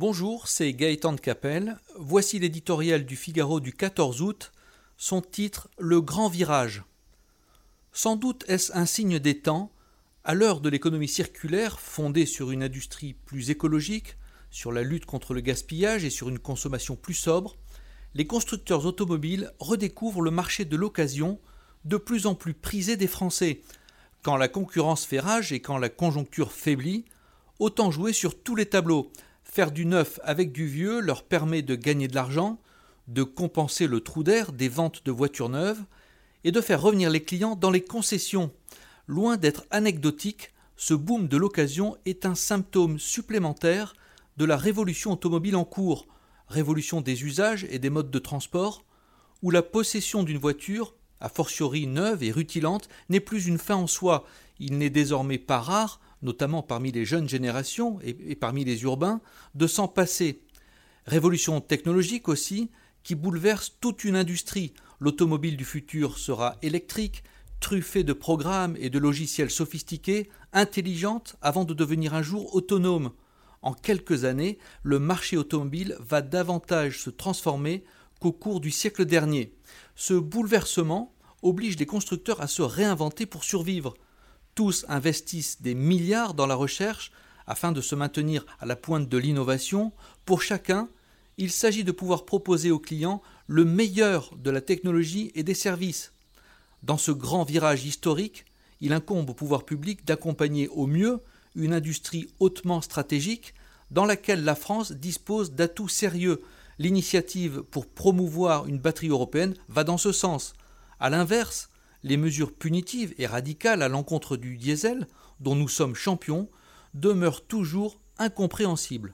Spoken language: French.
Bonjour, c'est Gaëtan de Capelle. Voici l'éditorial du Figaro du 14 août. Son titre Le grand virage. Sans doute est-ce un signe des temps, à l'heure de l'économie circulaire fondée sur une industrie plus écologique, sur la lutte contre le gaspillage et sur une consommation plus sobre, les constructeurs automobiles redécouvrent le marché de l'occasion de plus en plus prisé des Français. Quand la concurrence fait rage et quand la conjoncture faiblit, autant jouer sur tous les tableaux. Faire du neuf avec du vieux leur permet de gagner de l'argent, de compenser le trou d'air des ventes de voitures neuves et de faire revenir les clients dans les concessions. Loin d'être anecdotique, ce boom de l'occasion est un symptôme supplémentaire de la révolution automobile en cours, révolution des usages et des modes de transport, où la possession d'une voiture, a fortiori neuve et rutilante, n'est plus une fin en soi. Il n'est désormais pas rare, notamment parmi les jeunes générations et, parmi les urbains, de s'en passer. Révolution technologique aussi, qui bouleverse toute une industrie. L'automobile du futur sera électrique, truffée de programmes et de logiciels sophistiqués, intelligente avant de devenir un jour autonome. En quelques années, le marché automobile va davantage se transformer qu'au cours du siècle dernier. Ce bouleversement oblige les constructeurs à se réinventer pour survivre. Tous investissent des milliards dans la recherche afin de se maintenir à la pointe de l'innovation. Pour chacun, il s'agit de pouvoir proposer aux clients le meilleur de la technologie et des services. Dans ce grand virage historique, il incombe au pouvoir public d'accompagner au mieux une industrie hautement stratégique dans laquelle la France dispose d'atouts sérieux. L'initiative pour promouvoir une batterie européenne va dans ce sens. A l'inverse, les mesures punitives et radicales à l'encontre du diesel, dont nous sommes champions, demeurent toujours incompréhensibles.